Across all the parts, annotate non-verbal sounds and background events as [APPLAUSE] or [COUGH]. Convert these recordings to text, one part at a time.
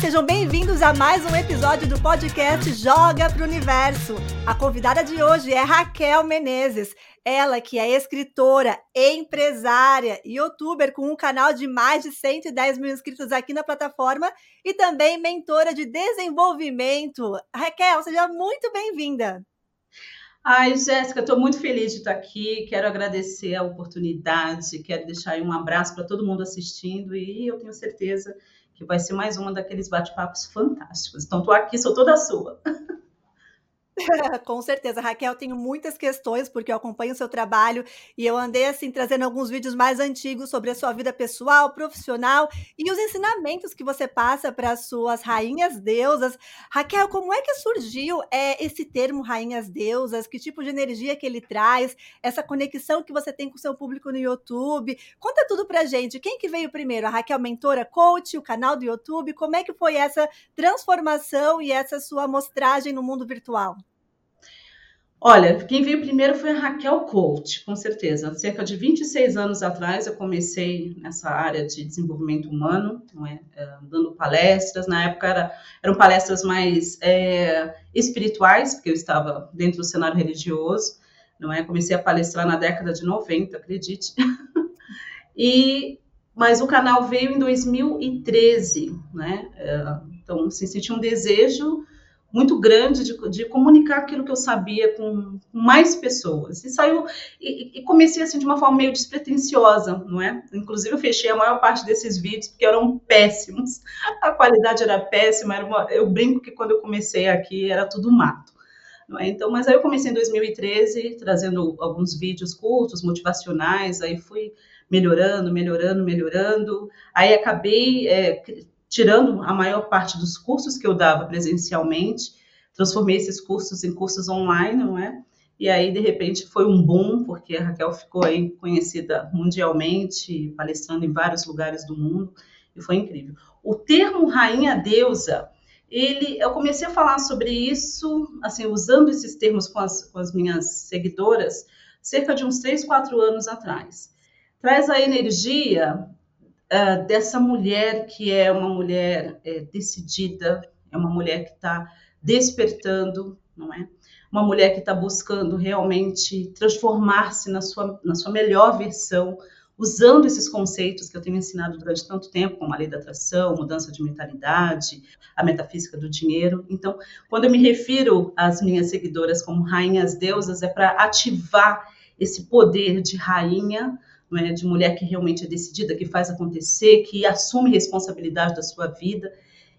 sejam bem-vindos a mais um episódio do podcast Joga pro Universo. A convidada de hoje é Raquel Menezes. Ela que é escritora, empresária e youtuber com um canal de mais de 110 mil inscritos aqui na plataforma e também mentora de desenvolvimento. Raquel, seja muito bem-vinda. Ai, Jéssica, estou muito feliz de estar aqui. Quero agradecer a oportunidade, quero deixar um abraço para todo mundo assistindo e eu tenho certeza que vai ser mais uma daqueles bate-papos fantásticos. Então, estou aqui, sou toda sua. [LAUGHS] [LAUGHS] Com certeza, Raquel, tenho muitas questões porque eu acompanho o seu trabalho e eu andei assim trazendo alguns vídeos mais antigos sobre a sua vida pessoal, profissional e os ensinamentos que você passa para as suas rainhas deusas. Raquel, como é que surgiu é, esse termo rainhas deusas? Que tipo de energia que ele traz? Essa conexão que você tem com o seu público no YouTube? Conta tudo pra gente. Quem que veio primeiro? A Raquel Mentora Coach, o canal do YouTube? Como é que foi essa transformação e essa sua amostragem no mundo virtual? Olha, quem veio primeiro foi a Raquel Coach, com certeza. Cerca de 26 anos atrás eu comecei nessa área de desenvolvimento humano, é? É, dando palestras. Na época era, eram palestras mais é, espirituais, porque eu estava dentro do cenário religioso. Não é? Comecei a palestrar na década de 90, acredite. [LAUGHS] e mas o canal veio em 2013, né? É, então, assim, senti um desejo muito grande de, de, comunicar aquilo que eu sabia com, mais pessoas. E saiu, e, e, comecei assim de uma forma meio despretensiosa, não é? Inclusive eu fechei a maior parte desses vídeos porque eram péssimos, a qualidade era péssima, era uma, eu brinco que quando eu comecei aqui era tudo mato. Não é? Então, mas aí eu comecei em 2013 trazendo alguns vídeos curtos, motivacionais, aí fui melhorando, melhorando, melhorando. Aí acabei é, tirando a maior parte dos cursos que eu dava presencialmente, transformei esses cursos em cursos online, não é? E aí, de repente, foi um boom, porque a Raquel ficou aí conhecida mundialmente, palestrando em vários lugares do mundo, e foi incrível. O termo rainha deusa, ele, eu comecei a falar sobre isso, assim, usando esses termos com as, com as minhas seguidoras, cerca de uns três, quatro anos atrás. Traz a energia uh, dessa mulher que é uma mulher é, decidida, é uma mulher que está despertando, não é? Uma mulher que está buscando realmente transformar-se na sua, na sua melhor versão, usando esses conceitos que eu tenho ensinado durante tanto tempo, como a lei da atração, mudança de mentalidade, a metafísica do dinheiro. Então, quando eu me refiro às minhas seguidoras como rainhas deusas, é para ativar esse poder de rainha é? de mulher que realmente é decidida, que faz acontecer, que assume responsabilidade da sua vida.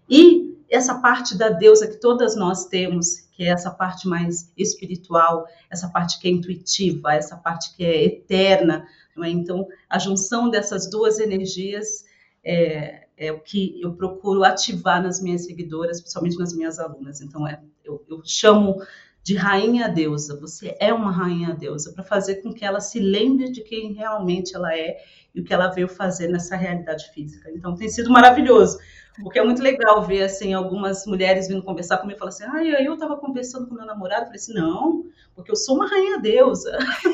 E essa parte da deusa que todas nós temos, que é essa parte mais espiritual, essa parte que é intuitiva, essa parte que é eterna. É? Então, a junção dessas duas energias é, é, o que eu procuro ativar nas minhas seguidoras, principalmente nas minhas alunas. Então, é, eu, eu chamo de rainha deusa. Você é uma rainha deusa para fazer com que ela se lembre de quem realmente ela é e o que ela veio fazer nessa realidade física. Então tem sido maravilhoso, porque é muito legal ver assim algumas mulheres vindo conversar comigo e falar assim: "Ah, eu estava conversando com meu namorado, eu falei assim: "Não, porque eu sou uma rainha deusa". [LAUGHS]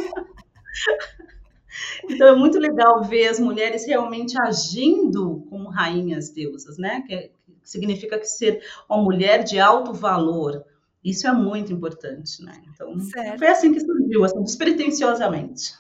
Então é muito legal ver as mulheres realmente agindo como rainhas deusas, né? Que, é, que significa que ser uma mulher de alto valor, isso é muito importante, né? Então, certo. foi assim que surgiu, assim, despretensiosamente.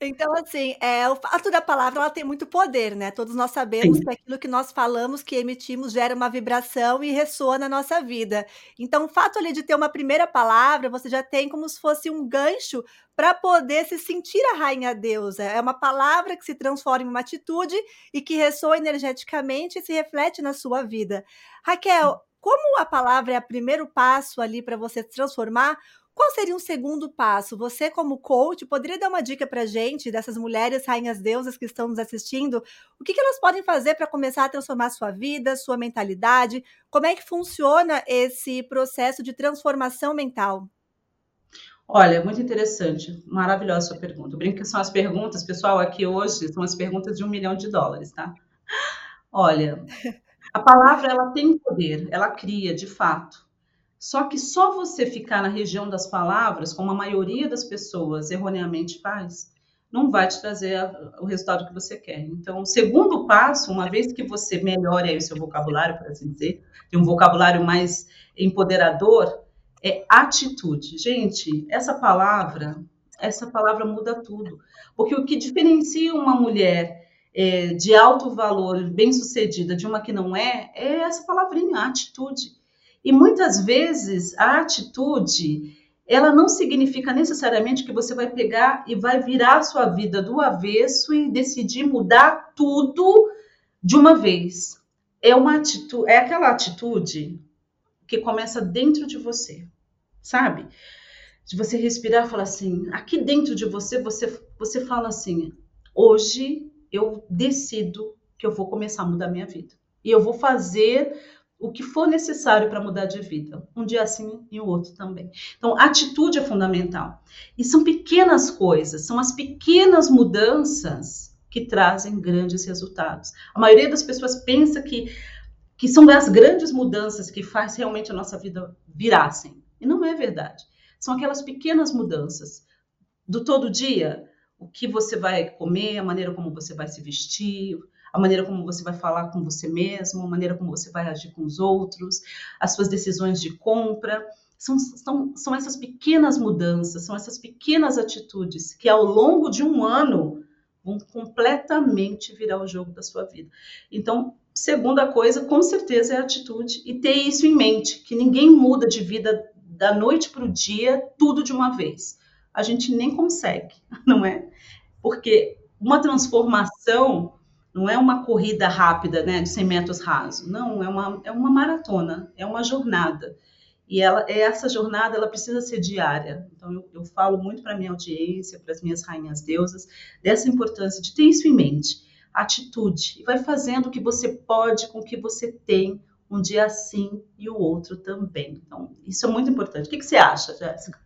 Então, assim, é, o fato da palavra ela tem muito poder, né? Todos nós sabemos Sim. que aquilo que nós falamos, que emitimos, gera uma vibração e ressoa na nossa vida. Então, o fato ali de ter uma primeira palavra, você já tem como se fosse um gancho para poder se sentir a rainha deusa. É uma palavra que se transforma em uma atitude e que ressoa energeticamente e se reflete na sua vida. Raquel, como a palavra é o primeiro passo ali para você se transformar, qual seria um segundo passo? Você, como coach, poderia dar uma dica para gente, dessas mulheres rainhas deusas que estão nos assistindo? O que, que elas podem fazer para começar a transformar sua vida, sua mentalidade? Como é que funciona esse processo de transformação mental? Olha, muito interessante, maravilhosa sua pergunta. Eu brinco que são as perguntas, pessoal, aqui hoje são as perguntas de um milhão de dólares, tá? Olha, [LAUGHS] a palavra ela tem poder, ela cria, de fato. Só que só você ficar na região das palavras, como a maioria das pessoas erroneamente faz, não vai te trazer o resultado que você quer. Então, o segundo passo, uma vez que você melhore aí o seu vocabulário, por assim dizer, tem um vocabulário mais empoderador, é atitude. Gente, essa palavra, essa palavra muda tudo. Porque o que diferencia uma mulher é, de alto valor, bem-sucedida, de uma que não é, é essa palavrinha, atitude. E muitas vezes a atitude ela não significa necessariamente que você vai pegar e vai virar a sua vida do avesso e decidir mudar tudo de uma vez. É uma atitude, é aquela atitude que começa dentro de você, sabe? De você respirar falar assim, aqui dentro de você, você, você fala assim, hoje eu decido que eu vou começar a mudar minha vida. E eu vou fazer o que for necessário para mudar de vida. Um dia assim e o outro também. Então, atitude é fundamental. E são pequenas coisas, são as pequenas mudanças que trazem grandes resultados. A maioria das pessoas pensa que, que são as grandes mudanças que faz realmente a nossa vida virassem. E não é verdade. São aquelas pequenas mudanças do todo dia, o que você vai comer, a maneira como você vai se vestir, a maneira como você vai falar com você mesmo, a maneira como você vai agir com os outros, as suas decisões de compra. São, são, são essas pequenas mudanças, são essas pequenas atitudes que ao longo de um ano vão completamente virar o jogo da sua vida. Então, segunda coisa, com certeza, é a atitude e ter isso em mente, que ninguém muda de vida da noite para o dia, tudo de uma vez. A gente nem consegue, [LAUGHS] não é? Porque uma transformação não é uma corrida rápida, né, de 100 metros raso. Não, é uma, é uma maratona, é uma jornada. E ela, essa jornada ela precisa ser diária. Então, eu, eu falo muito para a minha audiência, para as minhas rainhas deusas, dessa importância de ter isso em mente. Atitude. E vai fazendo o que você pode com o que você tem, um dia sim e o outro também. Então, isso é muito importante. O que, que você acha, Jéssica?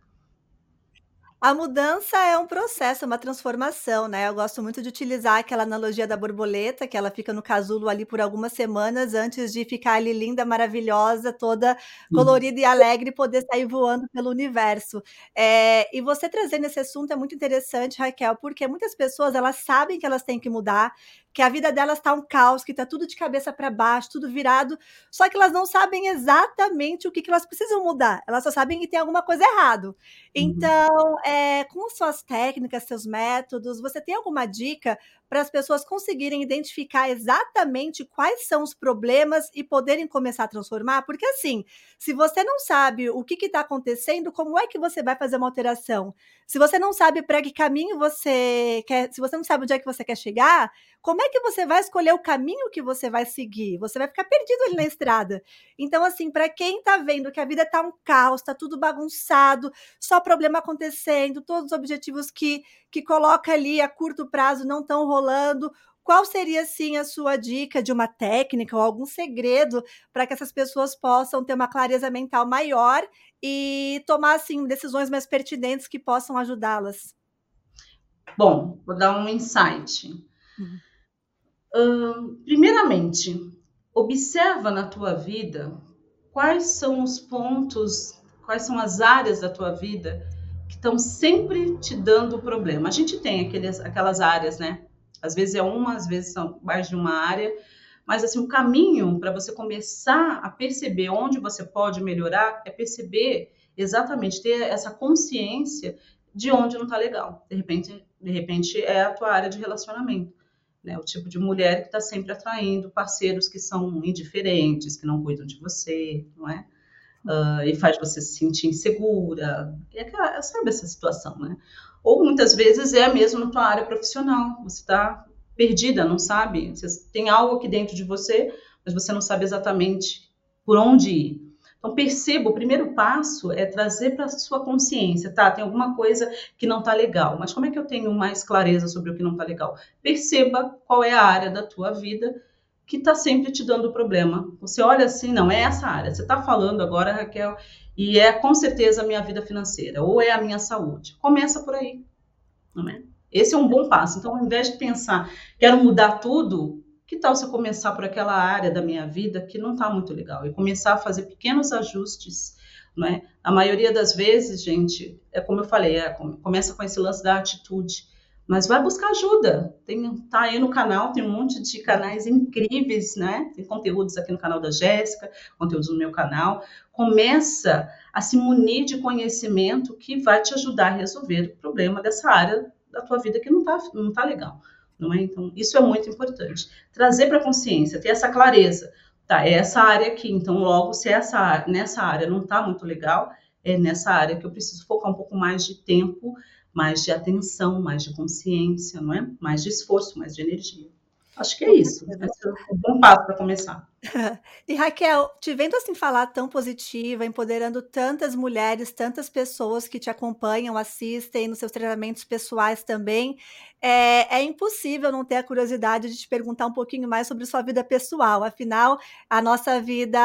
A mudança é um processo, uma transformação, né? Eu gosto muito de utilizar aquela analogia da borboleta, que ela fica no casulo ali por algumas semanas antes de ficar ali linda, maravilhosa, toda colorida e alegre, poder sair voando pelo universo. É, e você trazendo esse assunto é muito interessante, Raquel, porque muitas pessoas elas sabem que elas têm que mudar, que a vida delas está um caos, que está tudo de cabeça para baixo, tudo virado, só que elas não sabem exatamente o que, que elas precisam mudar. Elas só sabem que tem alguma coisa errado. Uhum. Então, é, com suas técnicas, seus métodos, você tem alguma dica para as pessoas conseguirem identificar exatamente quais são os problemas e poderem começar a transformar? Porque assim, se você não sabe o que está acontecendo, como é que você vai fazer uma alteração? Se você não sabe para que caminho você quer, se você não sabe onde é que você quer chegar, como é que você vai escolher o caminho que você vai seguir? Você vai ficar perdido ali na estrada. Então, assim, para quem está vendo que a vida está um caos, está tudo bagunçado, só problema acontecendo, todos os objetivos que, que coloca ali a curto prazo não estão rolando, qual seria, sim, a sua dica de uma técnica ou algum segredo para que essas pessoas possam ter uma clareza mental maior e tomar, assim, decisões mais pertinentes que possam ajudá-las? Bom, vou dar um insight. Uhum. Hum, primeiramente, observa na tua vida quais são os pontos, quais são as áreas da tua vida estão sempre te dando problema. A gente tem aqueles, aquelas áreas, né? Às vezes é uma, às vezes são mais de uma área, mas assim, o caminho para você começar a perceber onde você pode melhorar é perceber exatamente ter essa consciência de onde não está legal. De repente, de repente é a tua área de relacionamento. Né? O tipo de mulher que está sempre atraindo parceiros que são indiferentes, que não cuidam de você, não é? Uh, e faz você se sentir insegura. É aquela, sabe essa situação, né? Ou muitas vezes é mesmo na tua área profissional. Você está perdida, não sabe? Você tem algo aqui dentro de você, mas você não sabe exatamente por onde ir. Então, perceba, o primeiro passo é trazer para a sua consciência, tá? Tem alguma coisa que não está legal, mas como é que eu tenho mais clareza sobre o que não está legal? Perceba qual é a área da tua vida que está sempre te dando problema. Você olha assim, não, é essa área. Você está falando agora, Raquel, e é com certeza a minha vida financeira, ou é a minha saúde. Começa por aí, não é? Esse é um bom passo. Então, ao invés de pensar, quero mudar tudo, que tal se eu começar por aquela área da minha vida que não está muito legal e começar a fazer pequenos ajustes, não é? A maioria das vezes, gente, é como eu falei, é, começa com esse lance da atitude, mas vai buscar ajuda. Tem, tá aí no canal, tem um monte de canais incríveis, né? Tem conteúdos aqui no canal da Jéssica, conteúdos no meu canal. Começa a se munir de conhecimento que vai te ajudar a resolver o problema dessa área da tua vida que não tá, não tá legal. Não é? Então, isso é muito importante. Trazer para consciência, ter essa clareza. Tá, é essa área aqui, então logo, se essa, nessa área não está muito legal, é nessa área que eu preciso focar um pouco mais de tempo mais de atenção, mais de consciência, não é? Mais de esforço, mais de energia. Acho que é isso. Esse é um bom passo para começar. [LAUGHS] E Raquel, te vendo assim falar tão positiva, empoderando tantas mulheres, tantas pessoas que te acompanham, assistem nos seus treinamentos pessoais também, é, é, impossível não ter a curiosidade de te perguntar um pouquinho mais sobre sua vida pessoal. Afinal, a nossa vida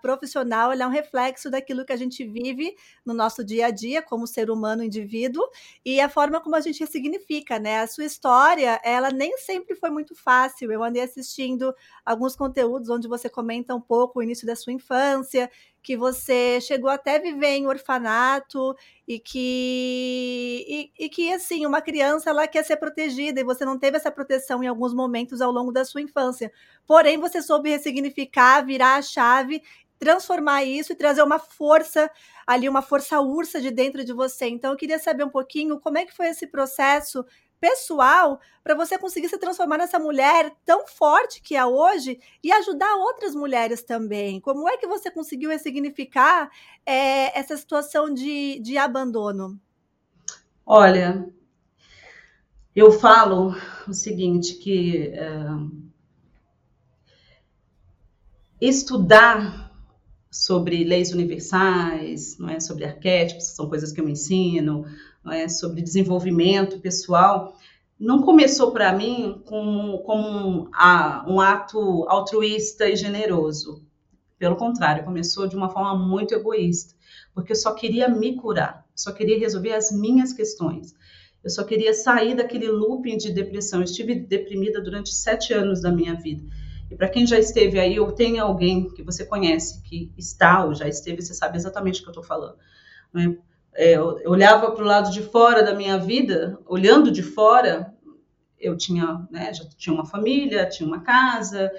profissional é um reflexo daquilo que a gente vive no nosso dia a dia, como ser humano, indivíduo, e a forma como a gente ressignifica, né? A sua história, ela nem sempre foi muito fácil. Eu andei assistindo alguns conteúdos onde você comenta um pouco o início da sua infância, que você chegou até viver em orfanato e que e, e, que assim uma criança ela quer ser protegida e você não teve essa proteção em alguns momentos ao longo da sua infância. Porém, você soube ressignificar, virar a chave, transformar isso e trazer uma força ali, uma força ursa de dentro de você. Então, eu queria saber um pouquinho como é que foi esse processo pessoal para você conseguir se transformar nessa mulher tão forte que é hoje e ajudar outras mulheres também? Como é que você conseguiu ressignificar é, essa situação de, de abandono? Olha, eu falo o seguinte, que é, estudar sobre leis universais, não é sobre arquétipos, são coisas que eu me ensino, é, sobre desenvolvimento pessoal, não começou para mim como, como um, a, um ato altruísta e generoso. Pelo contrário, começou de uma forma muito egoísta, porque eu só queria me curar, só queria resolver as minhas questões. Eu só queria sair daquele looping de depressão. Eu estive deprimida durante sete anos da minha vida. E para quem já esteve aí, ou tem alguém que você conhece que está ou já esteve, você sabe exatamente o que eu estou falando. Né? é, eu olhava para o lado de fora da minha vida, olhando de fora, eu tinha, né, já tinha uma família, tinha uma casa,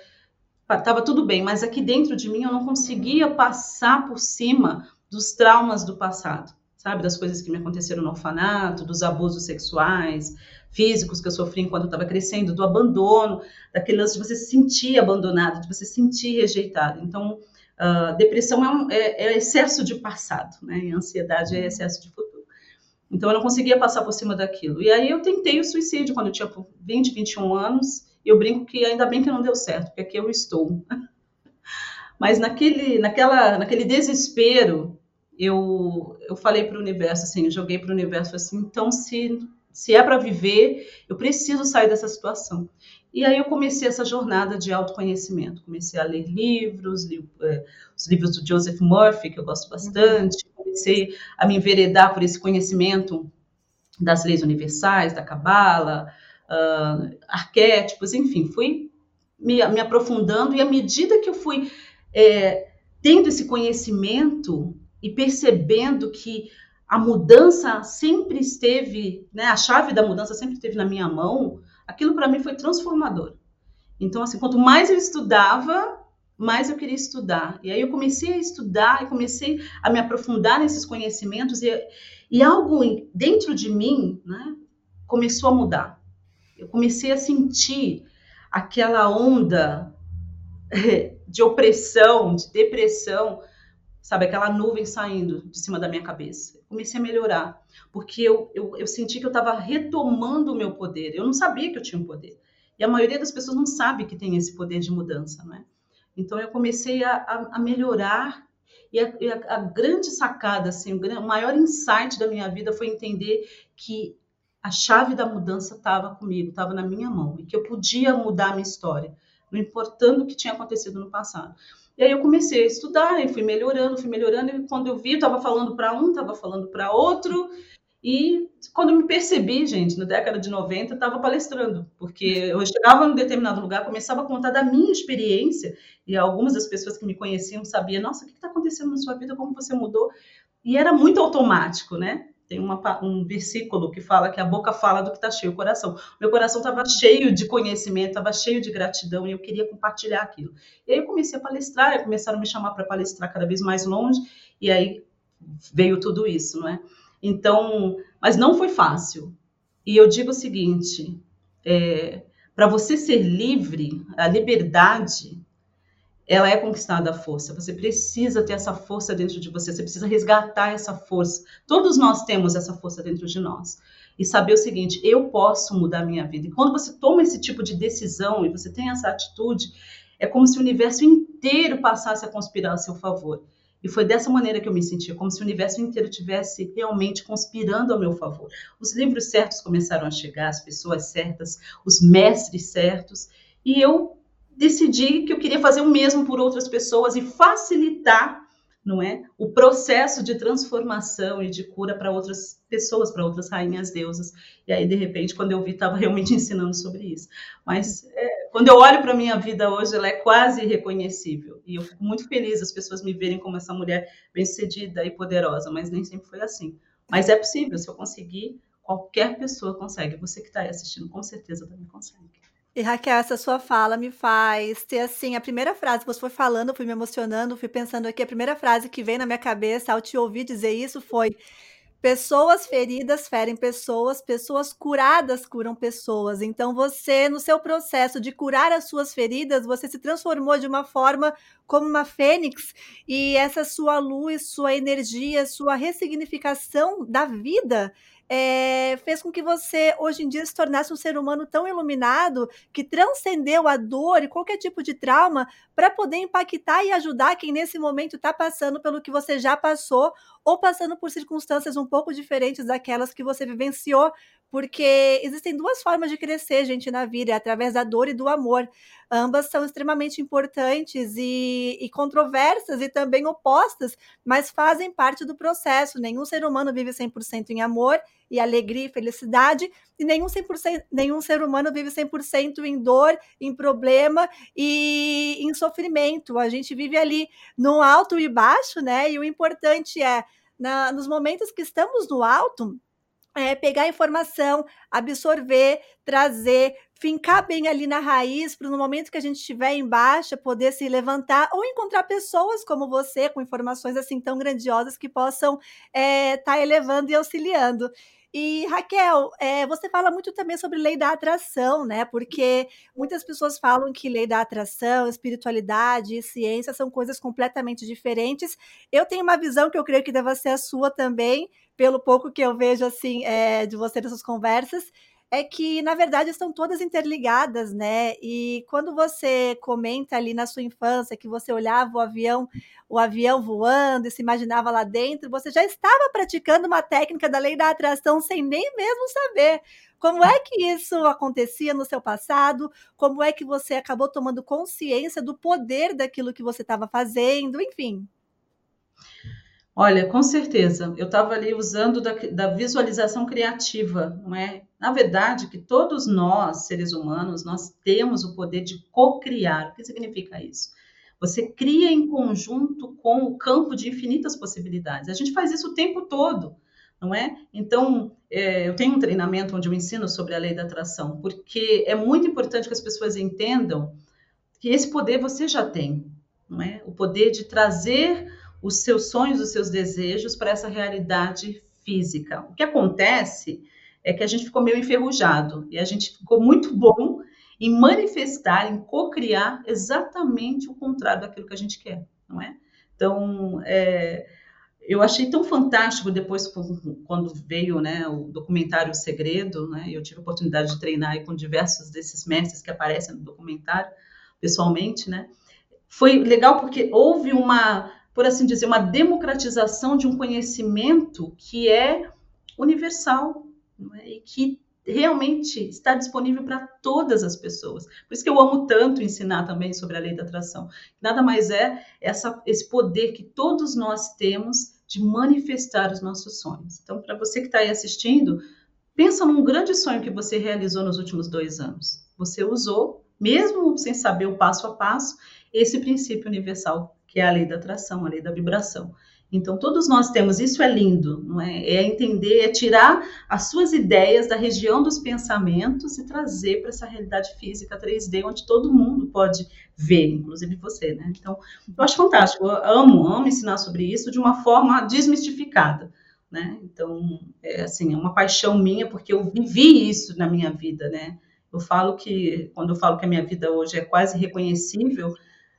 estava tudo bem, mas aqui dentro de mim eu não conseguia passar por cima dos traumas do passado, sabe, das coisas que me aconteceram no orfanato, dos abusos sexuais, físicos que eu sofri enquanto eu estava crescendo, do abandono, daquele lance de você se sentir abandonado, de você se sentir rejeitado. Então, Uh, depressão é, um, é, é, excesso de passado, né? E ansiedade é excesso de futuro. Então eu não conseguia passar por cima daquilo. E aí eu tentei o suicídio quando eu tinha 20, 21 anos. E eu brinco que ainda bem que não deu certo, porque aqui eu estou. [LAUGHS] Mas naquele, naquela, naquele desespero, eu, eu falei para o universo, assim, eu joguei para o universo assim, então se, se é para viver, eu preciso sair dessa situação. E aí eu comecei essa jornada de autoconhecimento. Comecei a ler livros, li, é, os livros do Joseph Murphy, que eu gosto bastante. Comecei a me enveredar por esse conhecimento das leis universais, da Cabala, uh, arquétipos, enfim, fui me, me, aprofundando. E à medida que eu fui é, tendo esse conhecimento e percebendo que a mudança sempre esteve, né, a chave da mudança sempre esteve na minha mão, aquilo para mim foi transformador. Então, assim, quanto mais eu estudava, mais eu queria estudar. E aí eu comecei a estudar e comecei a me aprofundar nesses conhecimentos e, e algo dentro de mim, né, começou a mudar. Eu comecei a sentir aquela onda [LAUGHS] de opressão, de depressão, sabe, aquela nuvem saindo de cima da minha cabeça. comecei a melhorar porque eu, eu, eu senti que eu estava retomando o meu poder. Eu não sabia que eu tinha um poder. E a maioria das pessoas não sabe que tem esse poder de mudança, não é? Então eu comecei a, a, a melhorar e a, a, grande sacada, assim, o, o maior insight da minha vida foi entender que a chave da mudança estava comigo, estava na minha mão e que eu podia mudar a minha história, não importando o que tinha acontecido no passado. E aí eu comecei a estudar e fui melhorando, fui melhorando e quando eu vi, estava falando para um, estava falando para outro e quando eu me percebi, gente, na década de 90, eu estava palestrando, porque eu chegava em determinado lugar, começava a contar da minha experiência, e algumas das pessoas que me conheciam sabiam, nossa, o que está acontecendo na sua vida, como você mudou? E era muito automático, né? Tem uma, um versículo que fala que a boca fala do que está cheio o coração. Meu coração estava cheio de conhecimento, estava cheio de gratidão e eu queria compartilhar aquilo. E aí eu comecei a palestrar, começaram a me chamar para palestrar cada vez mais longe, e aí veio tudo isso, não é? Então, mas não foi fácil. E eu digo o seguinte: é, para você ser livre, a liberdade ela é conquistada à força. Você precisa ter essa força dentro de você, você precisa resgatar essa força. Todos nós temos essa força dentro de nós. E saber o seguinte, eu posso mudar a minha vida. E quando você toma esse tipo de decisão e você tem essa atitude, é como se o universo inteiro passasse a conspirar a seu favor. E foi dessa maneira que eu me sentia, como se o universo inteiro tivesse realmente conspirando ao meu favor. Os livros certos começaram a chegar, as pessoas certas, os mestres certos, e eu decidi que eu queria fazer o mesmo por outras pessoas e facilitar, não é, o processo de transformação e de cura para outras pessoas, para outras rainhas deusas. E aí de repente, quando eu vi, estava realmente [LAUGHS] ensinando sobre isso. Mas é, quando eu olho para minha vida hoje, ela é quase irreconhecível. E eu fico muito feliz as pessoas me verem como essa mulher bem-sucedida e poderosa, mas nem sempre foi assim. Mas é possível, se eu conseguir, qualquer pessoa consegue. Você que está aí assistindo, com certeza também consegue. E Raquel, essa sua fala me faz ter assim, a primeira frase que você foi falando, eu fui me emocionando, fui pensando aqui, a primeira frase que veio na minha cabeça ao te ouvir dizer isso foi: pessoas feridas ferem pessoas, pessoas curadas curam pessoas. Então você, no seu processo de curar as suas feridas, você se transformou de uma forma como uma fênix e essa sua luz, sua energia, sua ressignificação da vida é, fez com que você hoje em dia se tornasse um ser humano tão iluminado que transcendeu a dor e qualquer tipo de trauma para poder impactar e ajudar quem nesse momento está passando pelo que você já passou ou passando por circunstâncias um pouco diferentes daquelas que você vivenciou, porque existem duas formas de crescer, gente, na vida, é através da dor e do amor. Ambas são extremamente importantes e, e controversas e também opostas, mas fazem parte do processo. Nenhum ser humano vive 100% em amor e alegria e felicidade, e nenhum, 100%, nenhum ser humano vive 100% em dor, em problema e em sofrimento. A gente vive ali no alto e baixo, né? E o importante é, na, nos momentos que estamos no alto, é, pegar informação, absorver, trazer, fincar bem ali na raiz, para no momento que a gente estiver em baixa, poder se levantar ou encontrar pessoas como você, com informações assim tão grandiosas que possam estar é, tá elevando e auxiliando. E Raquel, é, você fala muito também sobre lei da atração, né? Porque muitas pessoas falam que lei da atração, espiritualidade e ciência são coisas completamente diferentes. Eu tenho uma visão que eu creio que deva ser a sua também, pelo pouco que eu vejo assim é, de você nessas conversas é que, na verdade, estão todas interligadas, né? E quando você comenta ali na sua infância que você olhava o avião, o avião voando e se imaginava lá dentro, você já estava praticando uma técnica da lei da atração sem nem mesmo saber. Como é que isso acontecia no seu passado? Como é que você acabou tomando consciência do poder daquilo que você estava fazendo? Enfim. Olha, com certeza. Eu estava ali usando da, da, visualização criativa, não é? Na verdade, que todos nós, seres humanos, nós temos o poder de co-criar. O que significa isso? Você cria em conjunto com o campo de infinitas possibilidades. A gente faz isso o tempo todo, não é? Então, é, eu tenho um treinamento onde eu ensino sobre a lei da atração, porque é muito importante que as pessoas entendam que esse poder você já tem, não é? O poder de trazer os seus sonhos, os seus desejos para essa realidade física. O que acontece é que a gente ficou meio enferrujado e a gente ficou muito bom em manifestar, em co-criar exatamente o contrário daquilo que a gente quer, não é? Então, é, eu achei tão fantástico depois quando veio né, o documentário O Segredo, né, eu tive a oportunidade de treinar com diversos desses mestres que aparecem no documentário pessoalmente, né? Foi legal porque houve uma por assim dizer, uma democratização de um conhecimento que é universal é? e que realmente está disponível para todas as pessoas. Por isso que eu amo tanto ensinar também sobre a lei da atração. Nada mais é essa, esse poder que todos nós temos de manifestar os nossos sonhos. Então, para você que está aí assistindo, pensa num grande sonho que você realizou nos últimos dois anos. Você usou, mesmo sem saber o passo a passo, esse princípio universal que é a lei da atração, a lei da vibração. Então, todos nós temos, isso é lindo, não é? É entender, é tirar as suas ideias da região dos pensamentos e trazer para essa realidade física 3D, onde todo mundo pode ver, inclusive você, né? Então, eu acho fantástico, eu amo, amo ensinar sobre isso de uma forma desmistificada, né? Então, é assim, é uma paixão minha, porque eu vivi isso na minha vida, né? Eu falo que, quando eu falo que a minha vida hoje é quase reconhecível,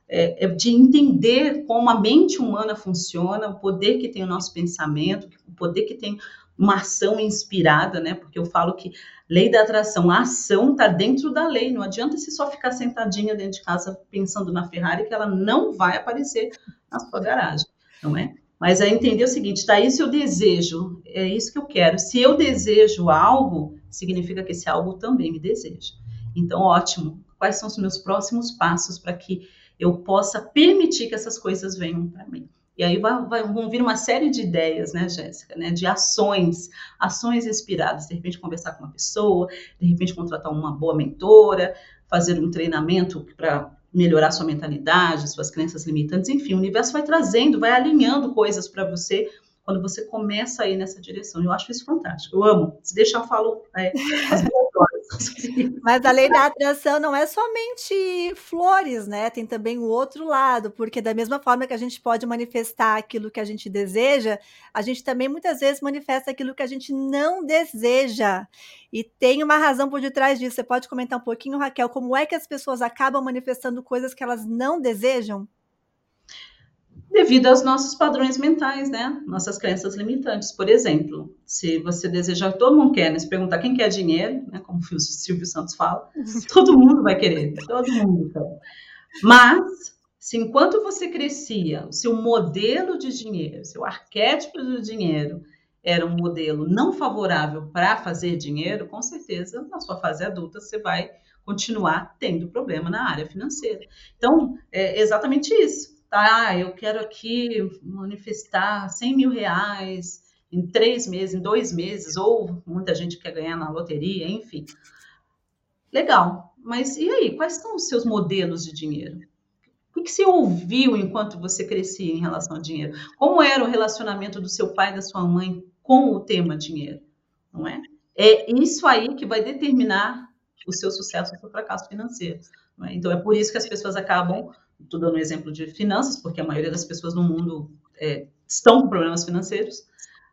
é, de entender como a mente humana funciona, o poder que tem o nosso pensamento, o poder que tem uma ação inspirada, né? Porque eu falo que lei da atração, a ação está dentro da lei. Não adianta você só ficar sentadinha dentro de casa pensando na Ferrari que ela não vai aparecer na sua garagem, não é? Mas é entender o seguinte, está isso eu desejo, é isso que eu quero. Se eu desejo algo, significa que esse algo também me deseja. Então, ótimo. Quais são os meus próximos passos para que eu possa permitir que essas coisas venham para mim. E aí vai, vai, vão vir uma série de ideias, né, Jéssica, né, de ações, ações inspiradas. De repente, conversar com uma pessoa, de repente, contratar uma boa mentora, fazer um treinamento para melhorar sua mentalidade, suas crenças limitantes, enfim, o universo vai trazendo, vai alinhando coisas para você quando você começa a ir nessa direção. Eu acho isso fantástico. Eu amo. Se deixar, eu falo é, as [LAUGHS] Mas a lei da atração não é somente flores, né? Tem também o outro lado, porque da mesma forma que a gente pode manifestar aquilo que a gente deseja, a gente também muitas vezes manifesta aquilo que a gente não deseja. E tem uma razão por detrás disso. Você pode comentar um pouquinho, Raquel, como é que as pessoas acabam manifestando coisas que elas não desejam? Devido aos nossos padrões mentais, né? Nossas crenças limitantes. Por exemplo, se você desejar, todo mundo quer, né? Se perguntar quem quer dinheiro, né? Como o Silvio Santos fala, todo mundo vai querer, todo mundo quer. Mas, se enquanto você crescia, o seu modelo de dinheiro, seu arquétipo do dinheiro era um modelo não favorável para fazer dinheiro, com certeza, na sua fase adulta, você vai continuar tendo problema na área financeira. Então, é exatamente isso tá, eu quero aqui manifestar 100 mil reais em três meses, em dois meses, ou muita gente quer ganhar na loteria, enfim. Legal, mas e aí, quais são os seus modelos de dinheiro? O que você ouviu enquanto você crescia em relação ao dinheiro? Como era o relacionamento do seu pai e da sua mãe com o tema dinheiro? Não é? É isso aí que vai determinar o seu sucesso ou o seu fracasso financeiro. É? Então, é por isso que as pessoas acabam Estou dando um exemplo de finanças, porque a maioria das pessoas no mundo é, estão com problemas financeiros.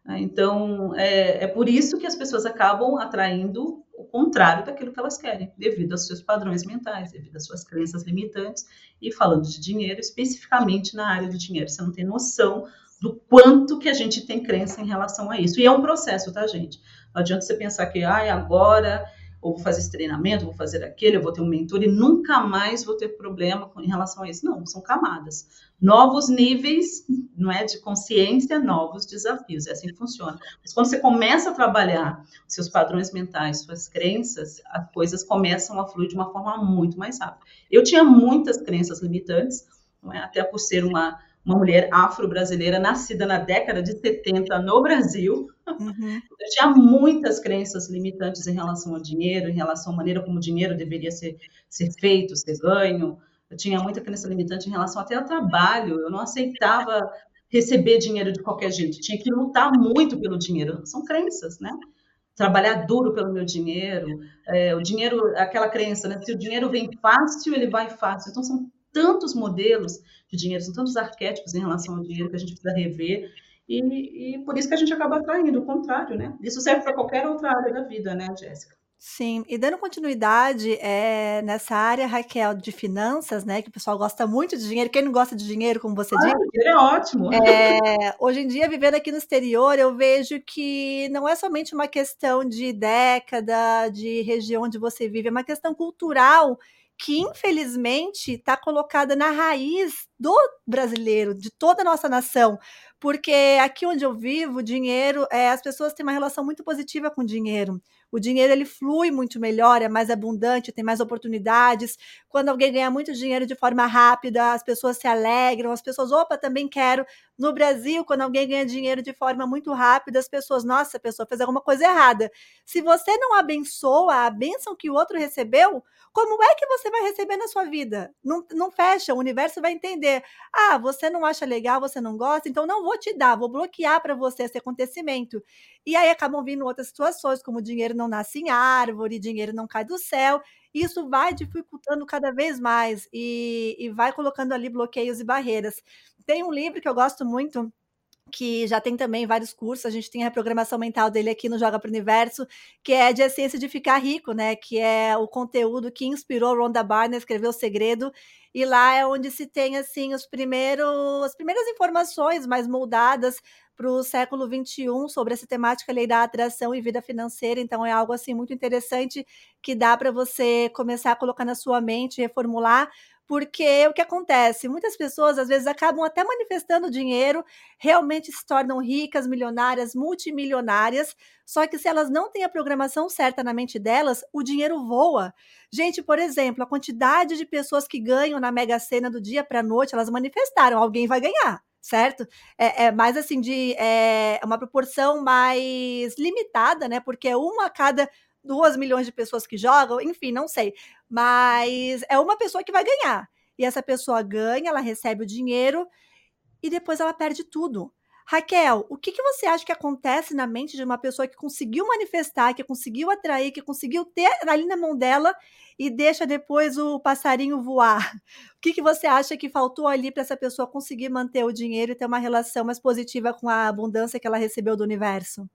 Né? Então, é, é por isso que as pessoas acabam atraindo o contrário daquilo que elas querem, devido aos seus padrões mentais, devido às suas crenças limitantes. E falando de dinheiro, especificamente na área do dinheiro, você não tem noção do quanto que a gente tem crença em relação a isso. E é um processo, tá, gente? Não adianta você pensar que, ai, agora ou vou fazer esse treinamento, vou fazer aquele, eu vou ter um mentor e nunca mais vou ter problema com, em relação a isso. Não, são camadas. Novos níveis, não é, de consciência, novos desafios. É assim que funciona. Mas quando você começa a trabalhar seus padrões mentais, suas crenças, as coisas começam a fluir de uma forma muito mais rápida. Eu tinha muitas crenças limitantes, é, até por ser uma uma mulher afro-brasileira nascida na década de 70 no Brasil. Uhum. Eu tinha muitas crenças limitantes em relação ao dinheiro, em relação à maneira como o dinheiro deveria ser, ser feito, ser ganho. Eu tinha muita crença limitante em relação até ao trabalho. Eu não aceitava receber dinheiro de qualquer jeito. Tinha que lutar muito pelo dinheiro. São crenças, né? Trabalhar duro pelo meu dinheiro. É, o dinheiro, aquela crença, né? Se o dinheiro vem fácil, ele vai fácil. Então, são tantos modelos de dinheiro, são tantos arquétipos em relação ao dinheiro que a gente precisa rever. E, e por isso que a gente acaba atraindo, o contrário, né? Isso serve para qualquer outra área da vida, né, Jéssica? Sim, e dando continuidade é, nessa área, Raquel, de finanças, né? Que o pessoal gosta muito de dinheiro. Quem não gosta de dinheiro, como você ah, disse? Dinheiro é ótimo. É, hoje em dia, vivendo aqui no exterior, eu vejo que não é somente uma questão de década, de região onde você vive, é uma questão cultural que infelizmente está colocada na raiz do brasileiro, de toda a nossa nação, porque aqui onde eu vivo, dinheiro, é, as pessoas têm uma relação muito positiva com o dinheiro. O dinheiro ele flui muito melhor, é mais abundante, tem mais oportunidades. Quando alguém ganha muito dinheiro de forma rápida, as pessoas se alegram, as pessoas, opa, também quero. No Brasil, quando alguém ganha dinheiro de forma muito rápida, as pessoas, nossa, a pessoa fez alguma coisa errada. Se você não abençoa a bênção que o outro recebeu, como é que você vai receber na sua vida? Não, não fecha, o universo vai entender. Ah, você não acha legal, você não gosta, então não vou te dar, vou bloquear para você esse acontecimento. E aí acabam vindo outras situações, como dinheiro não nasce em árvore, dinheiro não cai do céu. Isso vai dificultando cada vez mais e, e vai colocando ali bloqueios e barreiras. Tem um livro que eu gosto muito, que já tem também vários cursos, a gente tem a reprogramação mental dele aqui no Joga para o Universo, que é de essência de ficar rico, né? Que é o conteúdo que inspirou Rhonda Barner a escrever O Segredo, e lá é onde se tem assim os primeiros, as primeiras informações mais moldadas para o século XXI sobre essa temática lei da atração e vida financeira. Então, é algo assim muito interessante que dá para você começar a colocar na sua mente, reformular, porque o que acontece? Muitas pessoas às vezes acabam até manifestando dinheiro, realmente se tornam ricas, milionárias, multimilionárias, só que se elas não têm a programação certa na mente delas, o dinheiro voa. Gente, por exemplo, a quantidade de pessoas que ganham na Mega Sena do dia para a noite, elas manifestaram, alguém vai ganhar certo? É, é, mais assim de é uma proporção mais limitada, né? Porque é uma a cada duas milhões de pessoas que jogam, enfim, não sei. Mas é uma pessoa que vai ganhar. E essa pessoa ganha, ela recebe o dinheiro e depois ela perde tudo. Raquel, o que, que você acha que acontece na mente de uma pessoa que conseguiu manifestar, que conseguiu atrair, que conseguiu ter ali na mão dela e deixa depois o passarinho voar? O que, que você acha que faltou ali para essa pessoa conseguir manter o dinheiro e ter uma relação mais positiva com a abundância que ela recebeu do universo?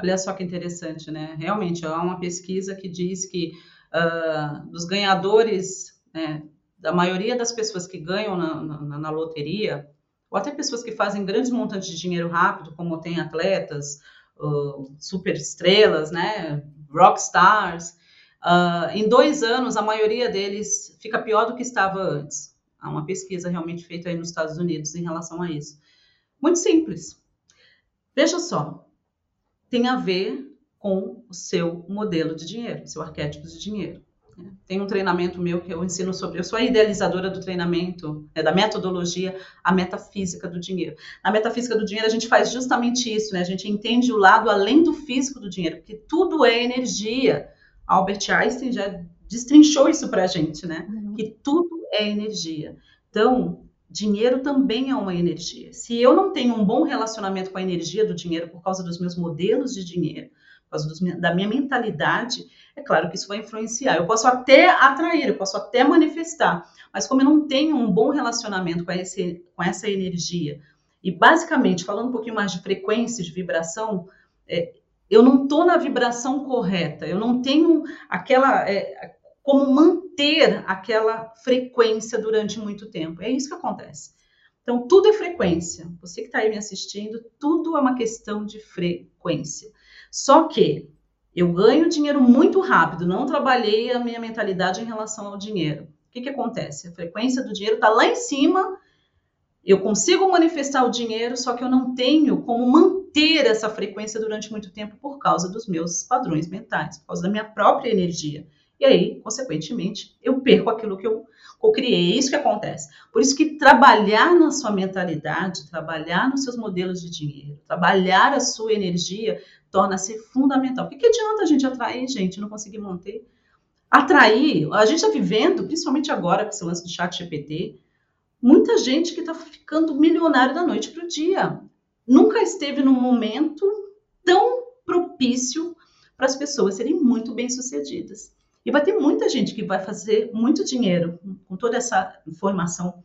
Olha só que interessante, né? Realmente, há uma pesquisa que diz que uh, dos ganhadores, né, da maioria das pessoas que ganham na, na, na, loteria, ou até pessoas que fazem grandes montantes de dinheiro rápido, como tem atletas, uh, super estrelas, né? Rock stars. Uh, em dois anos, a maioria deles fica pior do que estava antes. Há uma pesquisa realmente feita aí nos Estados Unidos em relação a isso. Muito simples. Veja só, tem a ver com o seu modelo de dinheiro, seu arquétipo de dinheiro. Né? Tem um treinamento meu que eu ensino sobre. Eu sou a idealizadora do treinamento, né, da metodologia, a metafísica do dinheiro. Na metafísica do dinheiro, a gente faz justamente isso, né? A gente entende o lado além do físico do dinheiro, porque tudo é energia. Albert Einstein já destrinchou isso para a gente, né? Uhum. Que tudo é energia. Então, dinheiro também é uma energia. Se eu não tenho um bom relacionamento com a energia do dinheiro por causa dos meus modelos de dinheiro, por causa dos, da minha mentalidade, é claro que isso vai influenciar. Eu posso até atrair, eu posso até manifestar, mas como eu não tenho um bom relacionamento com, esse, com essa energia, e basicamente, falando um pouquinho mais de frequência, de vibração, é, eu não estou na vibração correta, eu não tenho aquela. É, como manter aquela frequência durante muito tempo. É isso que acontece. Então, tudo é frequência. Você que está aí me assistindo, tudo é uma questão de frequência. Só que eu ganho dinheiro muito rápido, não trabalhei a minha mentalidade em relação ao dinheiro. O que, que acontece? A frequência do dinheiro está lá em cima, eu consigo manifestar o dinheiro, só que eu não tenho como manter essa frequência durante muito tempo por causa dos meus padrões mentais, por causa da minha própria energia. E aí, consequentemente, eu perco aquilo que eu, eu criei. É isso que acontece. Por isso que trabalhar na sua mentalidade, trabalhar nos seus modelos de dinheiro, trabalhar a sua energia, torna-se fundamental. O que, que adianta a gente atrair, gente, não conseguir manter? Atrair, a gente está vivendo, principalmente agora com esse lance do chat GPT, muita gente que está ficando milionário da noite para o dia. Nunca esteve num momento tão propício para as pessoas serem muito bem-sucedidas. E vai ter muita gente que vai fazer muito dinheiro com toda essa informação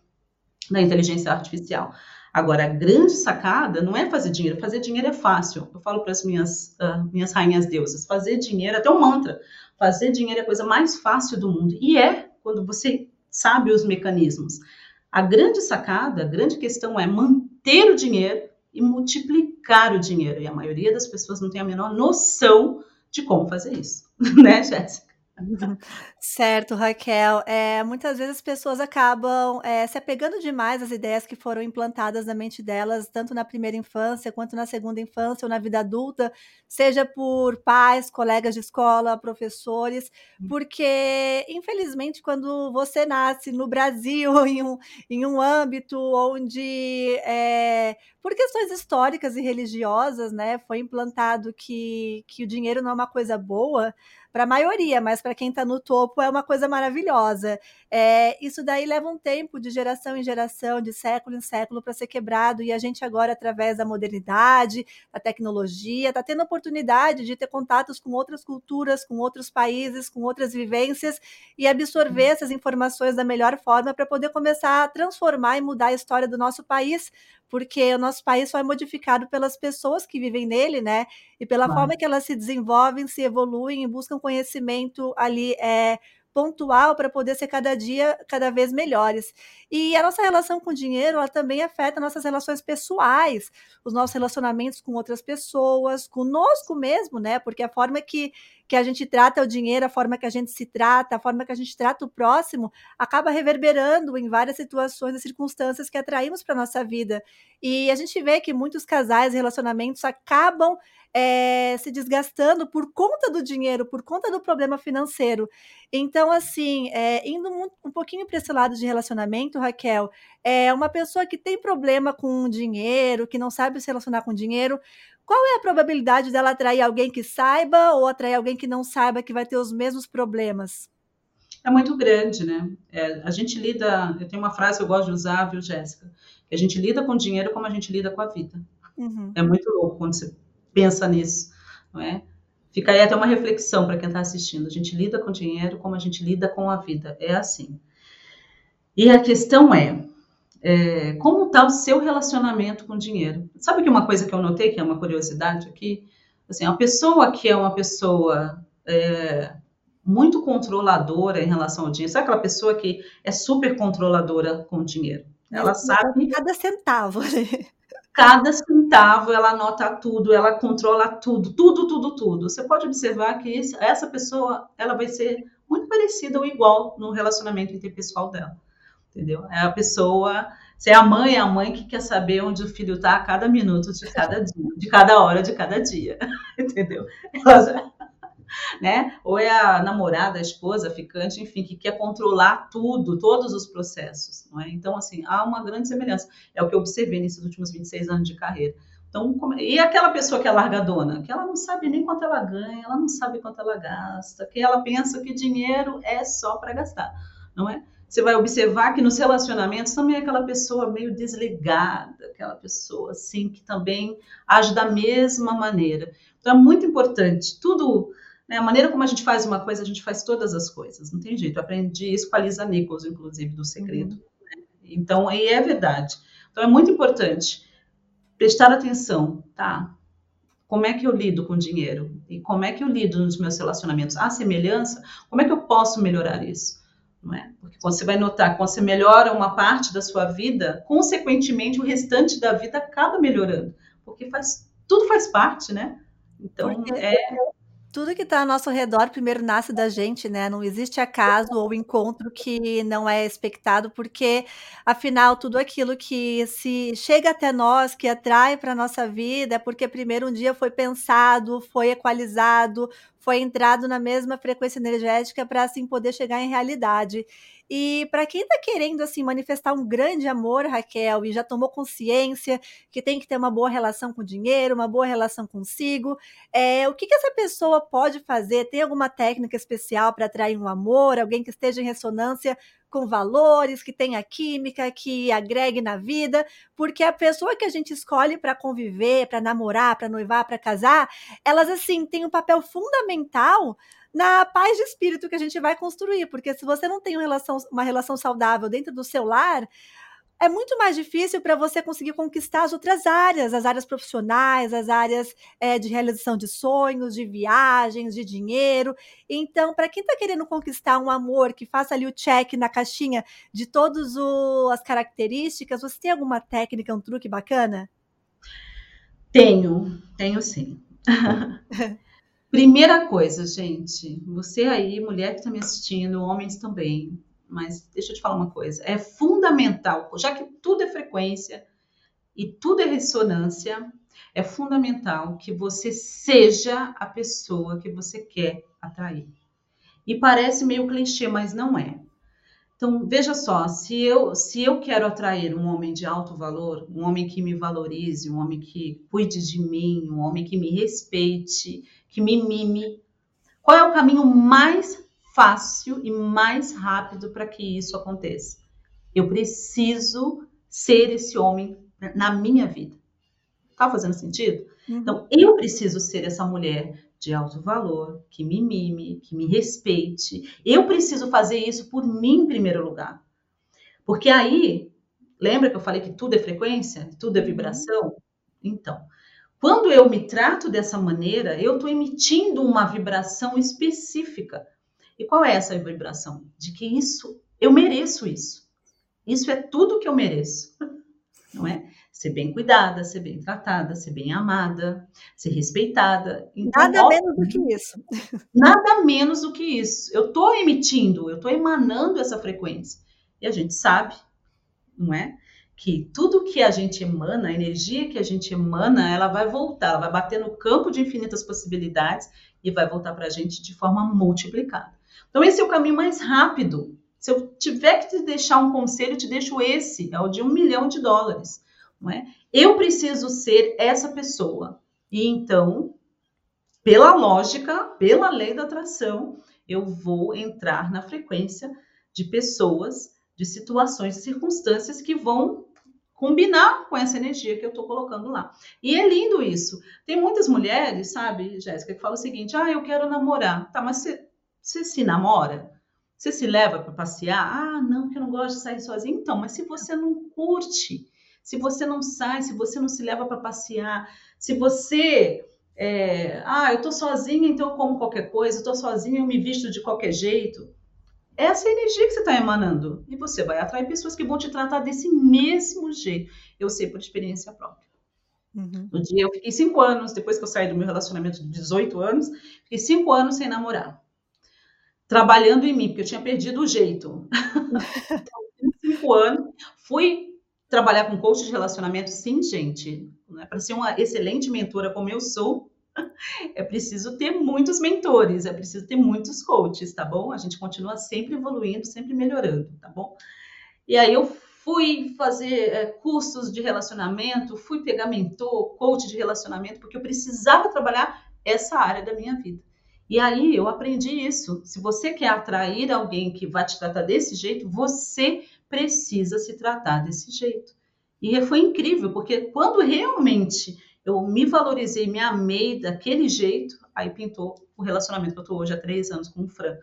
da inteligência artificial. Agora, a grande sacada não é fazer dinheiro. Fazer dinheiro é fácil. Eu falo para as minhas, uh, minhas rainhas deusas: fazer dinheiro, até um mantra. Fazer dinheiro é a coisa mais fácil do mundo. E é quando você sabe os mecanismos. A grande sacada, a grande questão é manter o dinheiro e multiplicar o dinheiro. E a maioria das pessoas não tem a menor noção de como fazer isso, [LAUGHS] né, Jéssica? Certo, Raquel. Eh, muitas vezes as pessoas acabam, eh, se apegando demais às ideias que foram implantadas na mente delas, tanto na primeira infância quanto na segunda infância ou na vida adulta, seja por pais, colegas de escola, professores, Hum. porque infelizmente quando você nasce no Brasil [LAUGHS] em um em um âmbito onde, eh, por questões históricas e religiosas, né, foi implantado que que o dinheiro não é uma coisa boa, pra maioria, mas pra quem tá no topo é uma coisa maravilhosa. Eh, isso daí leva um tempo de geração em geração, de século em século pra ser quebrado e a gente agora através da modernidade, da tecnologia, tá tendo oportunidade de ter contatos com outras culturas, com outros países, com outras vivências e absorver essas informações da melhor forma pra poder começar a transformar e mudar a história do nosso país, porque o nosso país só é modificado pelas pessoas que vivem nele, né, e pela Claro. forma que elas se desenvolvem, se evoluem e buscam conhecimento ali, eh, pontual pra poder ser cada dia cada vez melhores. E a nossa relação com o dinheiro, ela também afeta nossas relações pessoais, os nossos relacionamentos com outras pessoas, conosco mesmo, né, porque a forma que que a gente trata o dinheiro, a forma que a gente se trata, a forma que a gente trata o próximo, acaba reverberando em várias situações e circunstâncias que atraímos pra nossa vida. E a gente vê que muitos casais e relacionamentos acabam, eh, se desgastando por conta do dinheiro, por conta do problema financeiro. Então assim, eh, indo mu um pouquinho pra esse lado de relacionamento, Raquel, eh, uma pessoa que tem problema com dinheiro, que não sabe se relacionar com dinheiro, qual é a probabilidade dela atrair alguém que saiba ou atrair alguém que não saiba, que vai ter os mesmos problemas? É muito grande, né. Eh, a gente lida eu tenho uma frase que eu gosto de usar, viu, Jéssica, que a gente lida com dinheiro como a gente lida com a vida. Uhum. É muito louco quando você pensa nisso, não é. Fica aí até uma reflexão pra quem tá assistindo, a gente lida com dinheiro como a gente lida com a vida, é assim. E a questão é, eh, como tá o seu relacionamento com o dinheiro? Sabe que uma coisa que eu notei, que é uma curiosidade aqui, assim, a pessoa que é uma pessoa, eh, muito controladora em relação ao dinheiro, sabe aquela pessoa que é super controladora com o dinheiro? Ela sabe Cada centavo. Cada centavo, ela anota tudo, ela controla tudo, tudo, tudo, tudo. Você pode observar que esse essa pessoa, ela vai ser muito parecida ou igual no relacionamento interpessoal dela, entendeu. É a pessoa se é a mãe, é a mãe que quer saber onde o filho tá a cada minuto de cada dia, de cada hora de cada dia, [LAUGHS] entendeu. Ela já [LAUGHS] né. Ou é a namorada, a esposa, a ficante, enfim, que quer controlar tudo, todos os processos, não é. Então assim, há uma grande semelhança. É o que eu observei nesses últimos 26 anos de carreira. Então é e aquela pessoa que é largadona? Que ela não sabe nem quanto ela ganha, ela não sabe quanto ela gasta, que ela pensa que dinheiro é só pra gastar, não é. Você vai observar que nos relacionamentos também é aquela pessoa meio desligada, aquela pessoa, assim, que também age da mesma maneira. Então é muito importante, tudo né, a maneira como a gente faz uma coisa, a gente faz todas as coisas, não tem jeito. Eu aprendi isso com a Lisa Nichols, inclusive, do Segredo, Uhum. né. Então e é verdade. Então é muito importante prestar atenção, tá. Como é que eu lido com dinheiro? E como é que eu lido nos meus relacionamentos? Há semelhança? Como é que eu posso melhorar isso? Não é. Porque você vai notar, quando você melhora uma parte da sua vida, consequentemente o restante da vida acaba melhorando, porque faz tudo faz parte, né. Então Porque é tudo que tá ao nosso redor primeiro nasce da gente, né, não existe acaso ou encontro que não é expectado, porque afinal tudo aquilo que se chega até nós, que atrai pra nossa vida, é porque primeiro um dia foi pensado, foi equalizado, foi entrado na mesma frequência energética pra assim poder chegar em realidade. E pra quem tá querendo, assim, manifestar um grande amor, Raquel, e já tomou consciência que tem que ter uma boa relação com o dinheiro, uma boa relação consigo, eh, o que que essa pessoa pode fazer? Tem alguma técnica especial pra atrair um amor, alguém que esteja em ressonância com valores, que tenha química, que agregue na vida? Porque a pessoa que a gente escolhe pra conviver, pra namorar, pra noivar, pra casar, elas, assim, têm um papel fundamental na paz de espírito que a gente vai construir, porque se você não tem uma relação uma relação saudável dentro do seu lar, é muito mais difícil pra você conseguir conquistar as outras áreas, as áreas profissionais, as áreas, eh, de realização de sonhos, de viagens, de dinheiro. Então pra quem tá querendo conquistar um amor que faça ali o check na caixinha de todos o as características, você tem alguma técnica, um truque bacana? Tenho, tenho sim. [LAUGHS] Primeira coisa, gente, você aí, mulher que está me assistindo, homens também, mas deixa eu te falar uma coisa, é fundamental, já que tudo é frequência e tudo é ressonância, é fundamental que você seja a pessoa que você quer atrair. E parece meio clichê, mas não é. Então, veja só, se eu, se eu quero atrair um homem de alto valor, um homem que me valorize, um homem que cuide de mim, um homem que me respeite, que me mime, qual é o caminho mais fácil e mais rápido para que isso aconteça? Eu preciso ser esse homem na minha vida. Tá fazendo sentido? Uhum. Então, eu preciso ser essa mulher de alto valor, que me mime, que me respeite. Eu preciso fazer isso por mim em primeiro lugar. Porque aí, lembra que eu falei que tudo é frequência, tudo é vibração? Então, quando eu me trato dessa maneira, eu estou emitindo uma vibração específica. E qual é essa vibração? De que isso, eu mereço isso. Isso é tudo que eu mereço. [LAUGHS] Não é? ser bem cuidada, ser bem tratada, ser bem amada, ser respeitada. Então, nada ó, menos do que isso. [LAUGHS] Nada menos do que isso. Eu estou emitindo, eu estou emanando essa frequência. E a gente sabe, não é? Que tudo que a gente emana, a energia que a gente emana, ela vai voltar, ela vai bater no campo de infinitas possibilidades e vai voltar para a gente de forma multiplicada. Então, esse é o caminho mais rápido. Se eu tiver que te deixar um conselho, eu te deixo esse, é o de um milhão de dólares não é? Eu preciso ser essa pessoa. E então, pela lógica, pela lei da atração, eu vou entrar na frequência de pessoas, de situações, de circunstâncias que vão combinar com essa energia que eu estou colocando lá. E é lindo isso. Tem muitas mulheres, sabe, Jéssica, que falam o seguinte: ah, eu quero namorar. Tá, mas você, se namora? Você se leva para passear? Ah, não, porque eu não gosto de sair sozinha. Então, mas se você não curte, se você não sai, se você não se leva para passear, se você é, ah, eu tô sozinha, então eu como qualquer coisa, eu tô sozinha, eu me visto de qualquer jeito. Essa é a energia que você está emanando. E você vai atrair pessoas que vão te tratar desse mesmo jeito. Eu sei por experiência própria. Uhum. No dia eu fiquei cinco anos, depois que eu saí do meu relacionamento de 18 anos, fiquei cinco anos sem namorar. Trabalhando em mim, porque eu tinha perdido o jeito. então, [LAUGHS] cinco anos, fui trabalhar com coach de relacionamento, sim, gente. Né? Para ser uma excelente mentora como eu sou, [LAUGHS] é preciso ter muitos mentores, é preciso ter muitos coaches, tá bom? A gente continua sempre evoluindo, sempre melhorando, tá bom? E aí eu fui fazer é, cursos de relacionamento, fui pegar mentor, coach de relacionamento, porque eu precisava trabalhar essa área da minha vida. E aí eu aprendi isso. Se você quer atrair alguém que vai te tratar desse jeito, você precisa se tratar desse jeito. E foi incrível, porque quando realmente eu me valorizei, me amei daquele jeito, aí pintou o relacionamento que eu estou hoje há três anos com o Fran.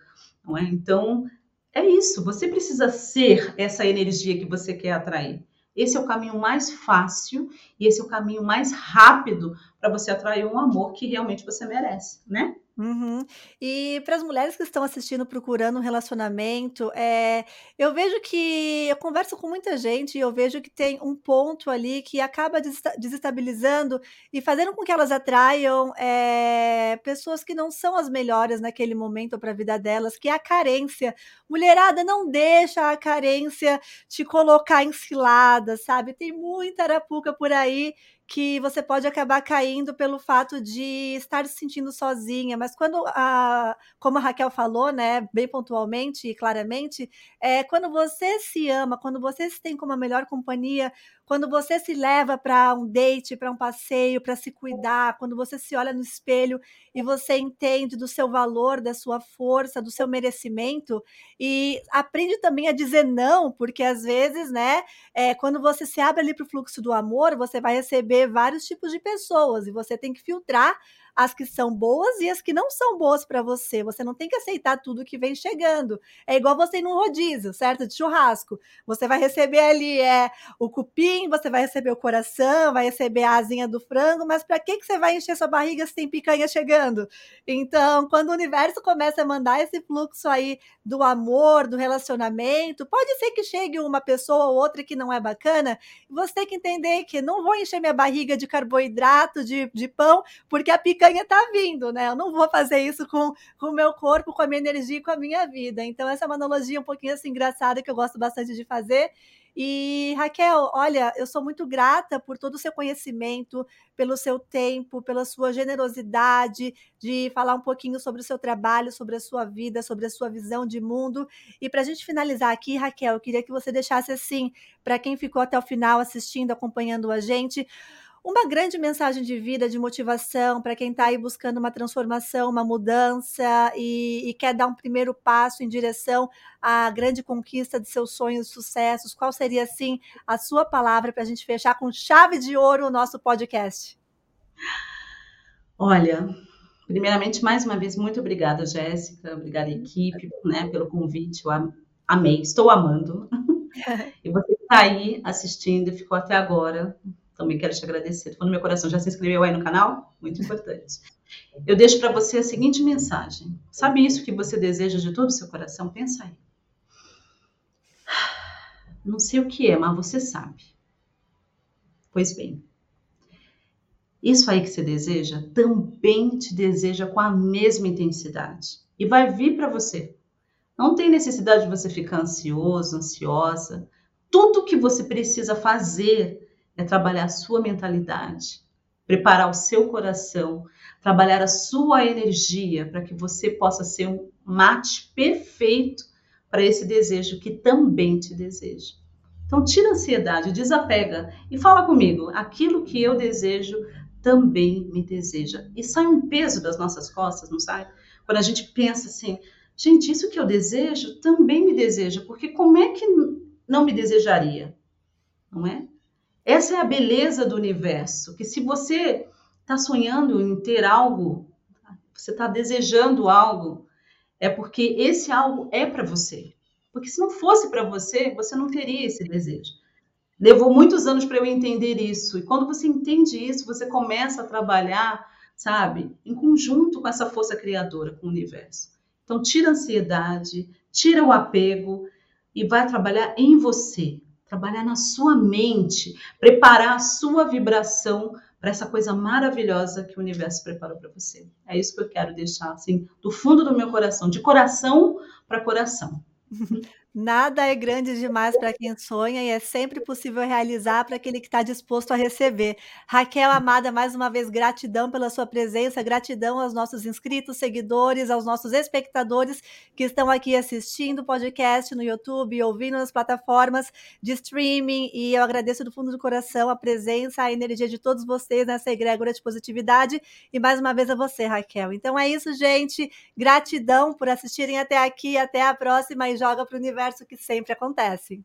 Não é? Então, é isso. Você precisa ser essa energia que você quer atrair. Esse é o caminho mais fácil e esse é o caminho mais rápido para você atrair um amor que realmente você merece, né? Uhum. E para as mulheres que estão assistindo, procurando um relacionamento, é, eu vejo que eu converso com muita gente e eu vejo que tem um ponto ali que acaba desestabilizando e fazendo com que elas atraiam é, pessoas que não são as melhores naquele momento para a vida delas, que é a carência. Mulherada, não deixa a carência te colocar em cilada, sabe? Tem muita arapuca por aí que você pode acabar caindo pelo fato de estar se sentindo sozinha, mas quando a, como a Raquel falou, né, bem pontualmente e claramente, é quando você se ama, quando você se tem como a melhor companhia, quando você se leva para um date, para um passeio, para se cuidar, quando você se olha no espelho e você entende do seu valor, da sua força, do seu merecimento e aprende também a dizer não, porque às vezes, né, é, quando você se abre ali para o fluxo do amor, você vai receber vários tipos de pessoas e você tem que filtrar as que são boas e as que não são boas para você. Você não tem que aceitar tudo que vem chegando. É igual você ir num rodízio, certo? De churrasco. Você vai receber ali é, o cupim, você vai receber o coração, vai receber a asinha do frango, mas para que, que você vai encher sua barriga se tem picanha chegando? Então, quando o universo começa a mandar esse fluxo aí do amor, do relacionamento, pode ser que chegue uma pessoa ou outra que não é bacana, você tem que entender que não vou encher minha barriga de carboidrato, de, de pão, porque a picanha picanha tá vindo, né? Eu não vou fazer isso com, com o meu corpo, com a minha energia e com a minha vida. Então, essa é uma analogia um pouquinho assim engraçada que eu gosto bastante de fazer. E Raquel, olha, eu sou muito grata por todo o seu conhecimento, pelo seu tempo, pela sua generosidade de falar um pouquinho sobre o seu trabalho, sobre a sua vida, sobre a sua visão de mundo. E para a gente finalizar aqui, Raquel, eu queria que você deixasse assim, para quem ficou até o final assistindo, acompanhando a gente, uma grande mensagem de vida, de motivação para quem está aí buscando uma transformação, uma mudança e, e, quer dar um primeiro passo em direção à grande conquista de seus sonhos e sucessos. Qual seria, assim, a sua palavra para a gente fechar com chave de ouro o nosso podcast? Olha, primeiramente, mais uma vez, muito obrigada, Jéssica, obrigada, equipe, né, pelo convite. Eu amei, estou amando. [LAUGHS] e você que está aí assistindo e ficou até agora, também quero te agradecer. Estou no meu coração. Já se inscreveu aí no canal? Muito importante. Eu deixo para você a seguinte mensagem. Sabe isso que você deseja de todo o seu coração? Pensa aí. Não sei o que é, mas você sabe. Pois bem, isso aí que você deseja também te deseja com a mesma intensidade e vai vir para você. Não tem necessidade de você ficar ansioso, ansiosa. Tudo que você precisa fazer é trabalhar a sua mentalidade, preparar o seu coração, trabalhar a sua energia para que você possa ser um mate perfeito para esse desejo que também te deseja. Então tira a ansiedade, desapega e fala comigo, aquilo que eu desejo também me deseja. E sai um peso das nossas costas, não sai? Quando a gente pensa assim, gente, isso que eu desejo também me deseja, porque como é que não me desejaria? Não é? Essa é a beleza do universo, que se você está sonhando em ter algo, você está desejando algo, é porque esse algo é para você. Porque se não fosse para você, você não teria esse desejo. Levou muitos anos para eu entender isso. E quando você entende isso, você começa a trabalhar, sabe, em conjunto com essa força criadora, com o universo. Então, tira a ansiedade, tira o apego e vai trabalhar em você trabalhar na sua mente, preparar a sua vibração para essa coisa maravilhosa que o universo preparou para você. É isso que eu quero deixar assim do fundo do meu coração, de coração para coração. [LAUGHS] Nada é grande demais para quem sonha e é sempre possível realizar para aquele que está disposto a receber. Raquel Amada, mais uma vez, gratidão pela sua presença, gratidão aos nossos inscritos, seguidores, aos nossos espectadores que estão aqui assistindo o podcast no YouTube, ouvindo nas plataformas de streaming. E eu agradeço do fundo do coração a presença, a energia de todos vocês nessa egrégora de positividade. E mais uma vez a você, Raquel. Então é isso, gente. Gratidão por assistirem até aqui. Até a próxima e joga para o universo universo que sempre acontece.